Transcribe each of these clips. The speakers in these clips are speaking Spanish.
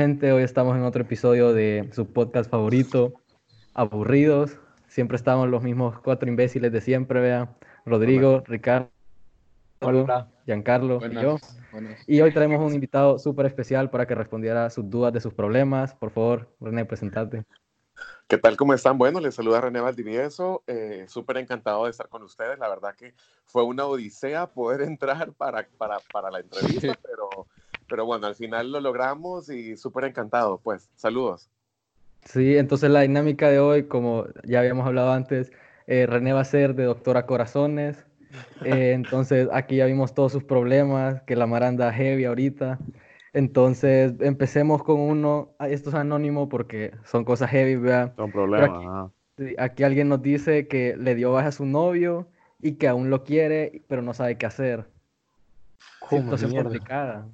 Hoy estamos en otro episodio de su podcast favorito, Aburridos. Siempre estamos los mismos cuatro imbéciles de siempre, vea. Rodrigo, Ricardo, Giancarlo y yo. Y hoy tenemos un invitado súper especial para que respondiera a sus dudas de sus problemas. Por favor, René, presentate. ¿Qué tal? ¿Cómo están? Bueno, les saluda René Valdivieso. Eh, súper encantado de estar con ustedes. La verdad que fue una odisea poder entrar para, para, para la entrevista, pero pero bueno, al final lo logramos y súper encantado, pues. Saludos. Sí, entonces la dinámica de hoy, como ya habíamos hablado antes, eh, René va a ser de doctora Corazones. Eh, entonces aquí ya vimos todos sus problemas, que la maranda heavy ahorita. Entonces empecemos con uno, ah, esto es anónimo porque son cosas heavy, ¿verdad? Son problemas. Aquí, aquí, alguien nos dice que le dio baja a su novio y que aún lo quiere, pero no sabe qué hacer. Situación complicada.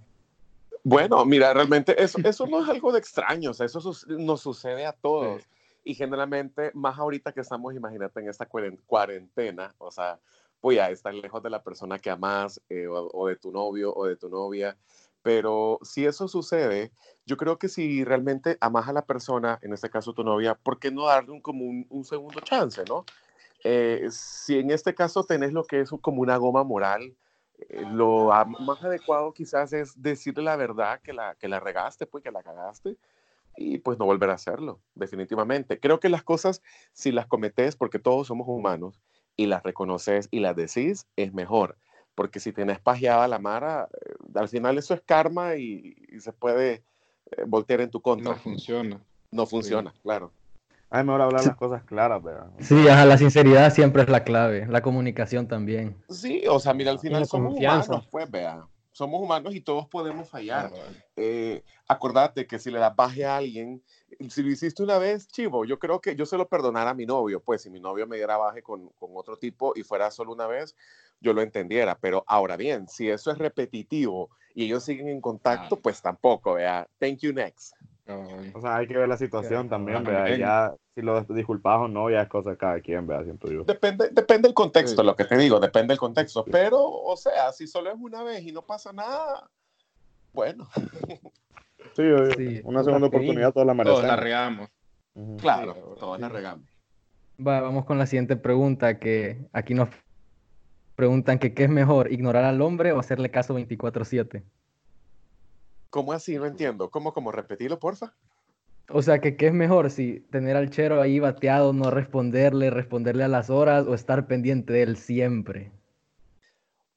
Bueno, mira, realmente eso, eso no es algo de extraño, o sea, eso nos sucede a todos. Y generalmente, más ahorita que estamos, imagínate, en esta cuarentena, o sea, pues ya estar lejos de la persona que amas, eh, o, de tu novio o de tu novia. Pero si eso sucede, yo creo que si realmente amas a la persona, en este caso tu novia, ¿por qué no darle un, como un, segundo chance, no? Eh, si en este caso tenés lo que es como una goma moral, lo más adecuado quizás es decirle la verdad que la, que la regaste, pues que la cagaste y pues no volver a hacerlo, definitivamente. Creo que las cosas, si las cometes, porque todos somos humanos, y las reconoces y las decís, es mejor. Porque si tienes pajeada la mara, eh, al final eso es karma y, se puede eh, voltear en tu contra. No funciona. No funciona, claro. Es mejor hablar las cosas claras, ¿verdad? Sí, la sinceridad siempre es la clave, la comunicación también. Sí, o sea, mira, al final somos humanos, pues, vea. Somos humanos y todos podemos fallar. Eh, acordate que si le das baje a alguien, si lo hiciste una vez, chivo, yo creo que yo se lo perdonara a mi novio, pues si mi novio me diera baje con, con otro tipo y fuera solo una vez, yo lo entendiera. Pero ahora bien, si eso es repetitivo y ellos siguen en contacto, pues tampoco, vea. Thank you, next. O sea, hay que ver la situación también, ¿verdad? Ya, si lo disculpas o no, ya es cosa de cada quien, ¿verdad? Siento yo. Depende, depende del contexto, lo que te digo, depende del contexto. Pero, o sea, si solo es una vez y no pasa nada, bueno. Sí, una segunda oportunidad todos la merecemos. Todos la regamos. Claro, todos la regamos. Va, vamos con la siguiente pregunta, que aquí nos preguntan que qué es mejor, ignorar al hombre o hacerle caso 24/7. ¿Cómo así? No entiendo. ¿Cómo, cómo? Repetirlo, porfa. O sea, que qué es mejor si tener al chero ahí bateado, no responderle, responderle a las horas o estar pendiente de él siempre.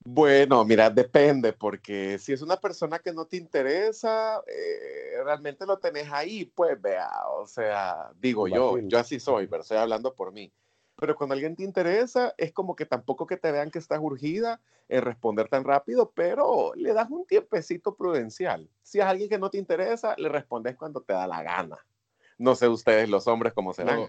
Bueno, mira, depende, porque si es una persona que no te interesa, eh, realmente lo tenés ahí, pues vea, o sea, digo yo, yo así soy, pero estoy hablando por mí pero cuando alguien te interesa, es como que tampoco que te vean que estás urgida en responder tan rápido, pero le das un tiempecito prudencial. Si es alguien que no te interesa, le respondes cuando te da la gana. No sé ustedes, los hombres, cómo serán.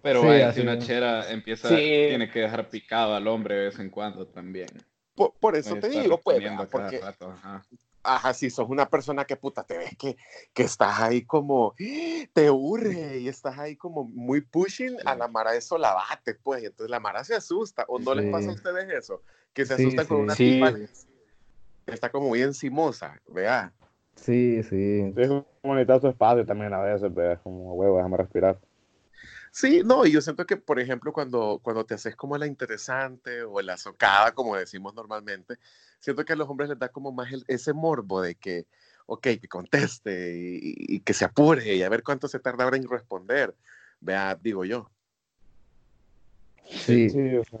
Pero vaya, si una chera empieza, tiene que dejar picado al hombre de vez en cuando también. Por, eso te digo, pues, porque, ajá, si sos una persona que puta te ves que, que estás ahí como, te urge y estás ahí como muy pushing, a la Mara eso la bate, pues, y entonces la Mara se asusta, o no les pasa a ustedes eso, que se asustan con una tipa que está como muy encimosa, vea. Sí, sí. Es tu espacio también a veces, vea, como huevo, déjame respirar. Sí, no, y yo siento que, por ejemplo, cuando, cuando te haces como la interesante o la socada, como decimos normalmente, siento que a los hombres les da como más ese morbo de que, ok, que conteste y, que se apure y a ver cuánto se tarda ahora en responder. Vea, digo yo. Sí, sí, o sea,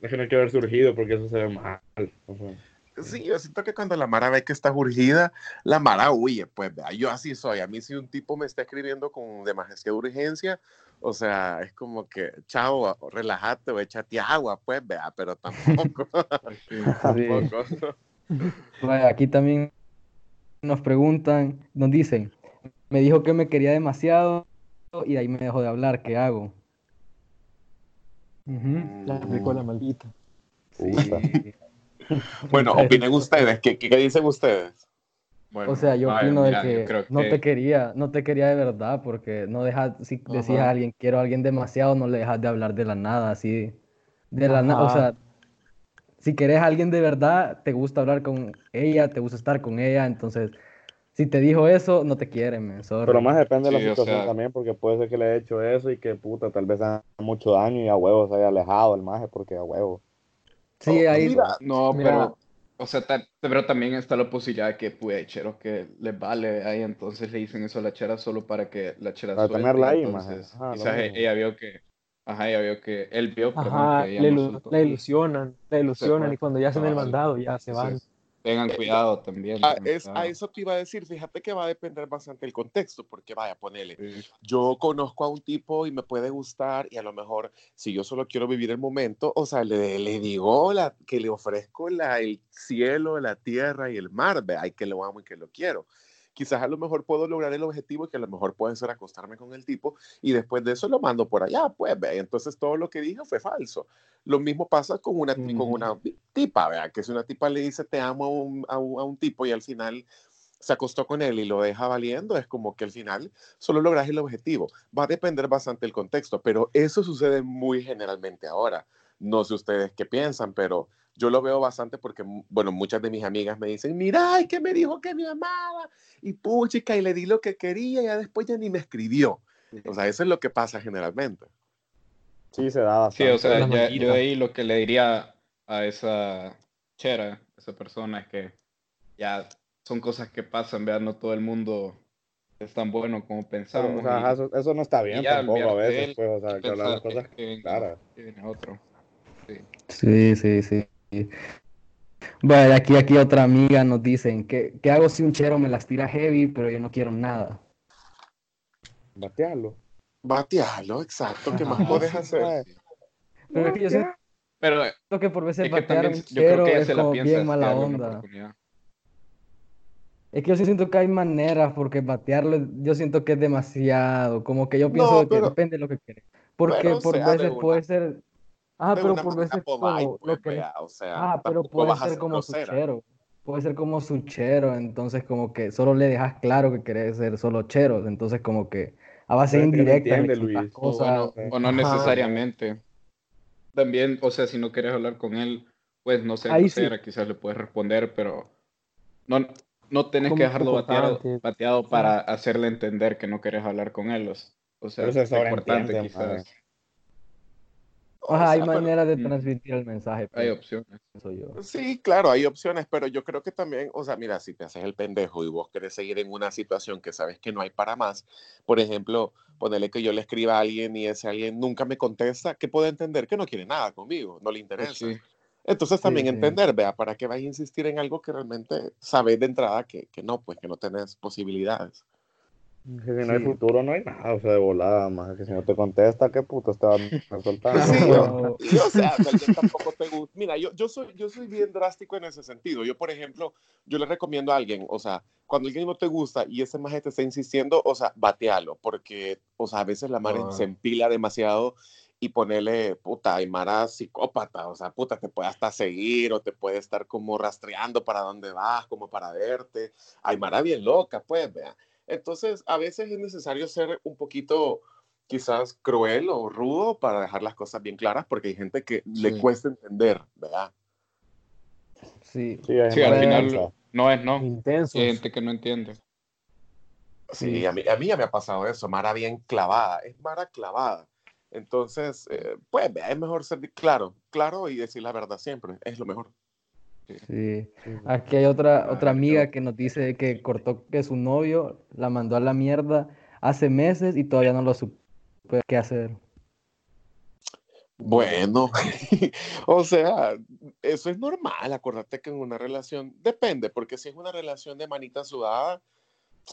no que haber surgido porque eso se ve mal. Sí, yo siento que cuando la Mara ve que está urgida, la Mara huye, pues vea, yo así soy. A mí si un tipo me está escribiendo con demasiada urgencia, o sea, es como que, chao, relájate o échate agua, pues, vea, pero tampoco. tampoco. aquí también nos preguntan, nos dicen, me dijo que me quería demasiado y ahí me dejó de hablar, ¿qué hago? La aplicó la maldita. bueno, opinen ustedes, ¿qué, qué dicen ustedes? O sea, yo opino de que, no te quería, no te quería de verdad, porque no dejas, si decías a alguien, quiero a alguien demasiado, no le dejas de hablar de la nada, así, de la nada, o sea, si querés a alguien de verdad, te gusta hablar con ella, te gusta estar con ella, entonces Si te dijo eso, no te quieren, men, Pero más depende de la situación también, porque puede ser que le haya hecho eso y que puta, tal vez haga mucho daño y a huevo se haya alejado el maje porque a huevo. Sí, ahí. no, pero. O sea, pero también está la posibilidad de que, pues, cheros que les vale ahí, entonces le dicen eso a la chera solo para que la chera Para tenerla ahí, entonces, Quizás ella vio que, ajá, ella vio que, él vio, ajá, que le, ilusionan, le ilusionan y cuando ya hacen el mandado ya se van. Tengan eh, cuidado también. A, es, a, eso te iba a decir, fíjate que va a depender bastante del contexto, porque vaya, ponele, yo conozco a un tipo y me puede gustar y a lo mejor si yo solo quiero vivir el momento, o sea, le, le digo la, que le ofrezco la, el cielo, la tierra y el mar, ve, ay, que lo amo y que lo quiero quizás a lo mejor puedo lograr el objetivo que a lo mejor puede ser acostarme con el tipo y después de eso lo mando por allá, pues, ve, entonces todo lo que dije fue falso. Lo mismo pasa con una, con una tipa, vea, que si una tipa le dice te amo a un, a un, tipo y al final se acostó con él y lo deja valiendo, es como que al final solo logras el objetivo. Va a depender bastante del contexto, pero eso sucede muy generalmente ahora. No sé ustedes qué piensan, pero yo lo veo bastante porque, bueno, muchas de mis amigas me dicen, mira, ay, que me dijo que me amaba, y puchica, y le di lo que quería, y ya después ya ni me escribió. O sea, eso es lo que pasa generalmente. Sí, se da Sí, o sea, yo ahí lo que le diría a esa chera, esa persona, es que ya son cosas que pasan, vean, no todo el mundo es tan bueno como pensamos. O sea, eso, no está bien tampoco a veces, pues, o sea, que hablar las cosas claras. otro. Sí, sí, sí. Bueno, aquí, aquí otra amiga nos dicen, ¿qué, ¿qué hago si un chero me las tira heavy, pero yo no quiero nada? Batearlo. Batearlo, exacto. ¿Qué más puedes hacer? Pero es que yo siento pero, que por veces batear un chero es como bien mala onda. Es que yo siento que hay maneras, porque batearlo, yo siento que es demasiado. Como que yo pienso que depende de lo que quieres. Porque por veces puede ser Ah, pero por veces como lo que... o sea, ah, pero puede ser como chero. Puede ser como su chero, entonces como que solo le dejas claro que querés ser solo cheros, entonces como que a base indirecta cosas. O, no necesariamente. También, o sea, si no quieres hablar con él, pues no sé, quizás le puedes responder, pero no, no tenés que dejarlo bateado, bateado para hacerle entender que no quieres hablar con él. O sea, es importante quizás hay maneras de transmitir el mensaje. Hay opciones. Sí, claro, hay opciones, pero yo creo que también, o sea, mira, si te haces el pendejo y vos querés seguir en una situación que sabes que no hay para más, por ejemplo, ponerle que yo le escriba a alguien y ese alguien nunca me contesta, ¿qué puede entender? Que no quiere nada conmigo, no le pues interesa. Entonces también entender, vea, para qué vais a insistir en algo que realmente sabes de entrada que, que no, pues que no tenés posibilidades. Que si no hay futuro, no hay nada, o sea, de volada, más que si no te contesta, ¿qué puto te va a soltar? Sí, o sea, tampoco te gusta. Mira, yo, yo, soy, yo soy bien drástico en ese sentido. Yo, por ejemplo, yo le recomiendo a alguien, o sea, cuando alguien no te gusta y ese maje te está insistiendo, o sea, batealo, porque, o sea, a veces la madre se empila demasiado y ponerle, puta, Aymara psicópata, o sea, puta, te puede hasta seguir o te puede estar como rastreando para dónde vas, como para verte. Aymara bien loca, pues, vea. Entonces, a veces es necesario ser un poquito quizás cruel o rudo para dejar las cosas bien claras, porque hay gente que le cuesta entender, ¿verdad? Sí, sí, al final no es, ¿no? Intenso. Hay gente que no entiende. Sí, A, mí, a mí ya me ha pasado eso, Mara bien clavada, es Mara clavada. Entonces, eh, pues es mejor ser claro, claro y decir la verdad siempre, es lo mejor. Sí. Aquí hay otra, otra amiga que nos dice que cortó que su novio la mandó a la mierda hace meses y todavía no lo supe qué hacer. Bueno, o sea, eso es normal. Acuérdate que en una relación depende, porque si es una relación de manita sudada,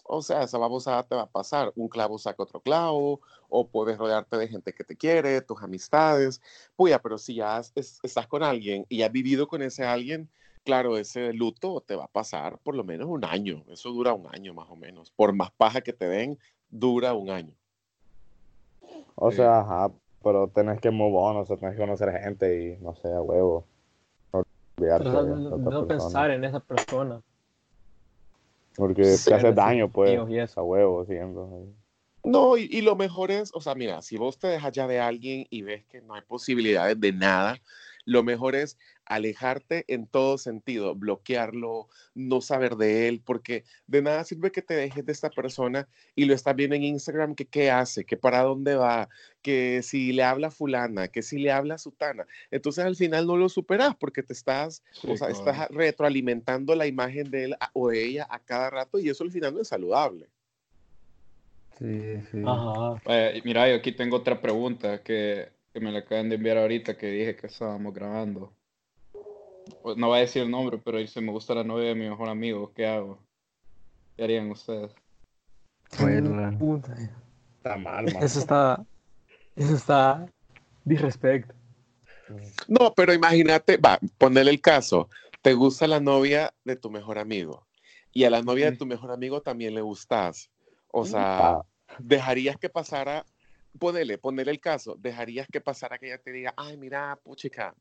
o sea, esa babosada te va a pasar. Un clavo saca otro clavo, o puedes rodearte de gente que te quiere, tus amistades. Puya, pero si ya estás con alguien y has vivido con ese alguien, claro, ese luto te va a pasar por lo menos un año. Eso dura un año más o menos. Por más paja que te den, dura un año. O sea, ajá, pero tenés que move on, o sea, tenés que conocer gente y no sé, a huevo. No, no pensar en esa persona. Porque te hace daño, pues, a huevo siempre. No, y, y, lo mejor es, o sea, mira, si vos te dejas ya de alguien y ves que no hay posibilidades de nada, lo mejor es alejarte en todo sentido, bloquearlo, no saber de él, porque de nada sirve que te dejes de esta persona y lo estás viendo en Instagram, que qué hace, que para dónde va, que si le habla fulana, que si le habla sutana. Entonces al final no lo superas porque te estás, o sea, estás retroalimentando la imagen de él o de ella a cada rato y eso al final no es saludable. Sí, sí. Ajá. mira, yo aquí tengo otra pregunta que, que, me la acaban de enviar ahorita que dije que estábamos grabando. Pues no va a decir el nombre, pero dice, me gusta la novia de mi mejor amigo, ¿qué hago? ¿Qué harían ustedes? Está mal, man. Eso está, eso está disrespect. No, pero imagínate, va, ponerle el caso. Te gusta la novia de tu mejor amigo y a la novia de tu mejor amigo también le gustas. O sea, dejarías que pasara, ponele, ponele el caso, dejarías que pasara que ella te diga, ay, mira, puchica,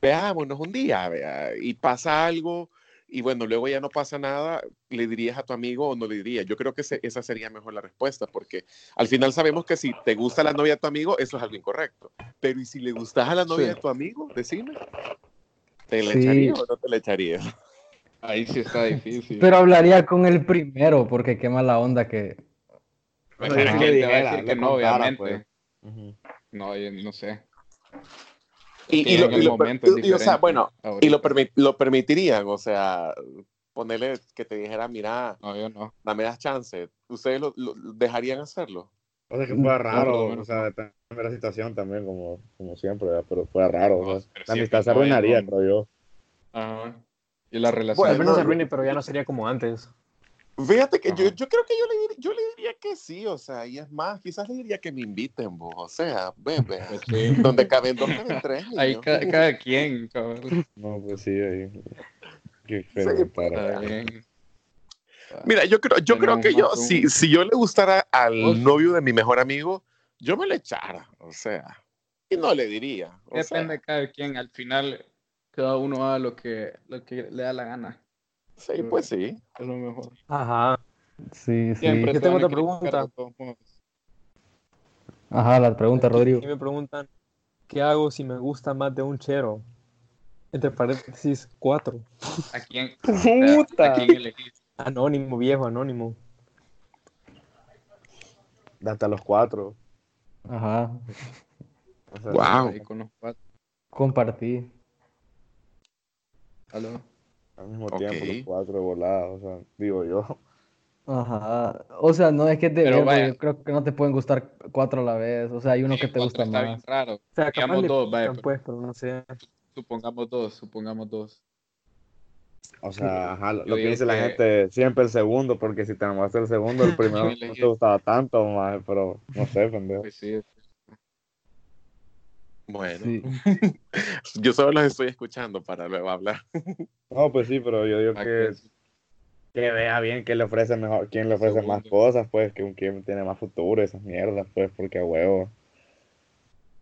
veámonos un día, vea, y pasa algo, y bueno, luego ya no pasa nada, le dirías a tu amigo o no le dirías. Yo creo que esa sería mejor la respuesta, porque al final sabemos que si te gusta la novia de tu amigo, eso es algo incorrecto. Pero ¿y si le gustas a la novia de tu amigo? Decime. ¿Te le echarías o no te le echarías? Ahí sí está difícil. Pero hablaría con el primero, porque qué mala onda que. Pues no, que, que no, obviamente. Pues. No, no sé. Y, lo, y, o sea, bueno, y lo, lo permitirían, o sea, ponerle que te dijera, mira, no, yo no. dame las chances. ¿Ustedes lo, dejarían hacerlo? O sea, que fue raro, o sea, depende de la situación también, como, como siempre, pero fue raro. o sea, la amistad se arruinaría, creo yo. Ajá. Y la relación. Bueno, al menos se arruine, pero ya no sería como antes. Fíjate que yo, yo, creo que yo le, yo le diría que sí, o sea, y es más, quizás le diría que me inviten, vos, o sea, bebé, pues donde caben dos, caben tres. Ahí cada, quien, cabrón. No, pues sí, ahí. Qué feo pues, Mira, yo creo, yo creo que yo, si, si yo le gustara al novio de mi mejor amigo, yo me le echara, o sea, y no le diría. Depende de cada quien, al final cada uno haga lo que, lo que le da la gana. Sí, pues sí. Es lo mejor. Ajá. Sí, sí. Yo tengo otra pregunta. Ajá, la pregunta, Rodrigo. me preguntan, ¿qué hago si me gusta más de un chero? Entre paréntesis, cuatro. ¿A quién? ¡Puta! ¿A quién Anónimo, viejo, anónimo. Hasta los cuatro. Ajá. wow. Con Compartí. ¿Aló? Al mismo tiempo, los cuatro volados, o sea, digo yo. Ajá. O sea, no es que te yo creo que no te pueden gustar cuatro a la vez. O sea, hay uno que te gusta está más. Bien raro. O sea, Supongamos dos, vaya. Pues, pero no sé. Supongamos dos, supongamos dos. O sea, ajá, lo, que dice la gente, siempre el segundo, porque si te enamoraste el segundo, el primero no te gustaba tanto, más, pero no sé, pendejo. Pues sí, bueno, yo solo los estoy escuchando para luego hablar. no, pues sí, pero yo digo que, que vea bien quién le ofrece mejor, quién le ofrece más cosas, pues, que un quien tiene más futuro, esas mierdas, pues, porque a huevo.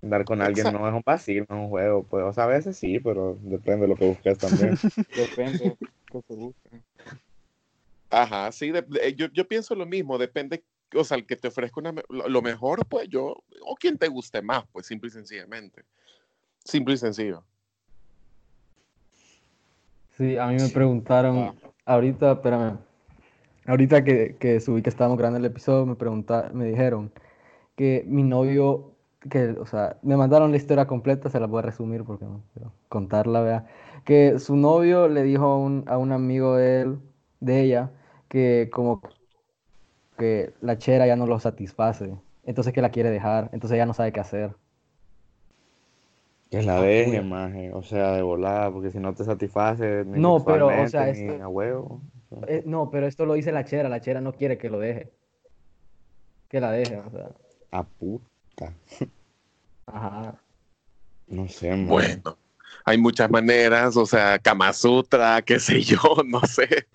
Andar con alguien no es un vacío, no es un juego, pues, o sea, a veces sí, pero depende de lo que busques también. depende de lo que se busca. Ajá, sí, yo, yo pienso lo mismo, depende o sea, el que te ofrezca lo mejor, pues yo, o quien te guste más, pues simple y sencillamente. Simple y sencillo. Sí, a mí me preguntaron, ahorita, espérame, ahorita que, que subí que estábamos grabando el episodio, me preguntaron, me dijeron que mi novio, que, o sea, me mandaron la historia completa, se la voy a resumir porque no quiero contarla, vea, que su novio le dijo a un, a un amigo de él, de ella, que como que la chera ya no lo satisface, entonces que la quiere dejar, entonces ya no sabe qué hacer. Que la deje, maje, o sea, de volada, porque si no te satisface, ni no, pero, o sea, a huevo. Eh, no, pero esto lo dice la chera, la chera no quiere que lo deje. Que la deje, o sea. A puta. Ajá. No sé, maje. Bueno hay muchas maneras, o sea, Kama Sutra, qué sé yo, no sé.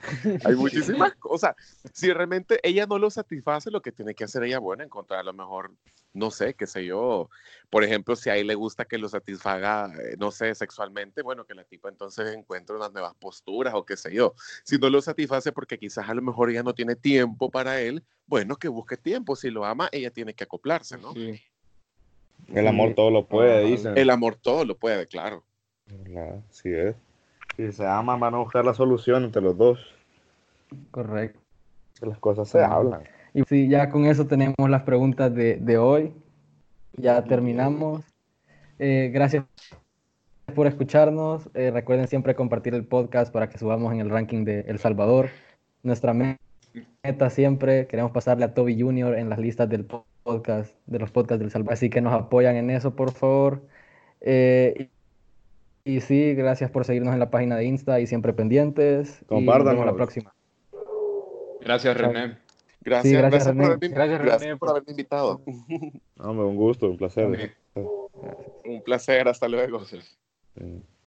Hay muchísimas cosas. Si realmente ella no lo satisface, lo que tiene que hacer ella, bueno, encontrar a lo mejor, no sé, qué sé yo. Por ejemplo, si a él le gusta que lo satisfaga, eh, no sé, sexualmente, bueno, que la tipa entonces encuentre unas nuevas posturas o qué sé yo. Si no lo satisface porque quizás a lo mejor ella no tiene tiempo para él, bueno, que busque tiempo. Si lo ama, ella tiene que acoplarse, ¿no? El amor todo lo puede, dicen. El amor todo lo puede, claro. Así es. Si se aman, van a buscar la solución entre los dos. Correcto. las cosas se hablan. Y sí, ya con eso tenemos las preguntas de, de hoy. Ya terminamos. Eh, gracias por escucharnos. Eh, recuerden siempre compartir el podcast para que subamos en el ranking de El Salvador. Nuestra meta siempre, queremos pasarle a Toby Jr. en las listas del podcast, de los podcasts del Salvador. Así que nos apoyan en eso, por favor. Eh, y, sí, gracias por seguirnos en la página de Insta y siempre pendientes. Compartan. la próxima. Gracias, René. Gracias, gracias, René. Por gracias, gracias por haberme invitado. un gusto, un placer. Un placer, hasta luego. Sí.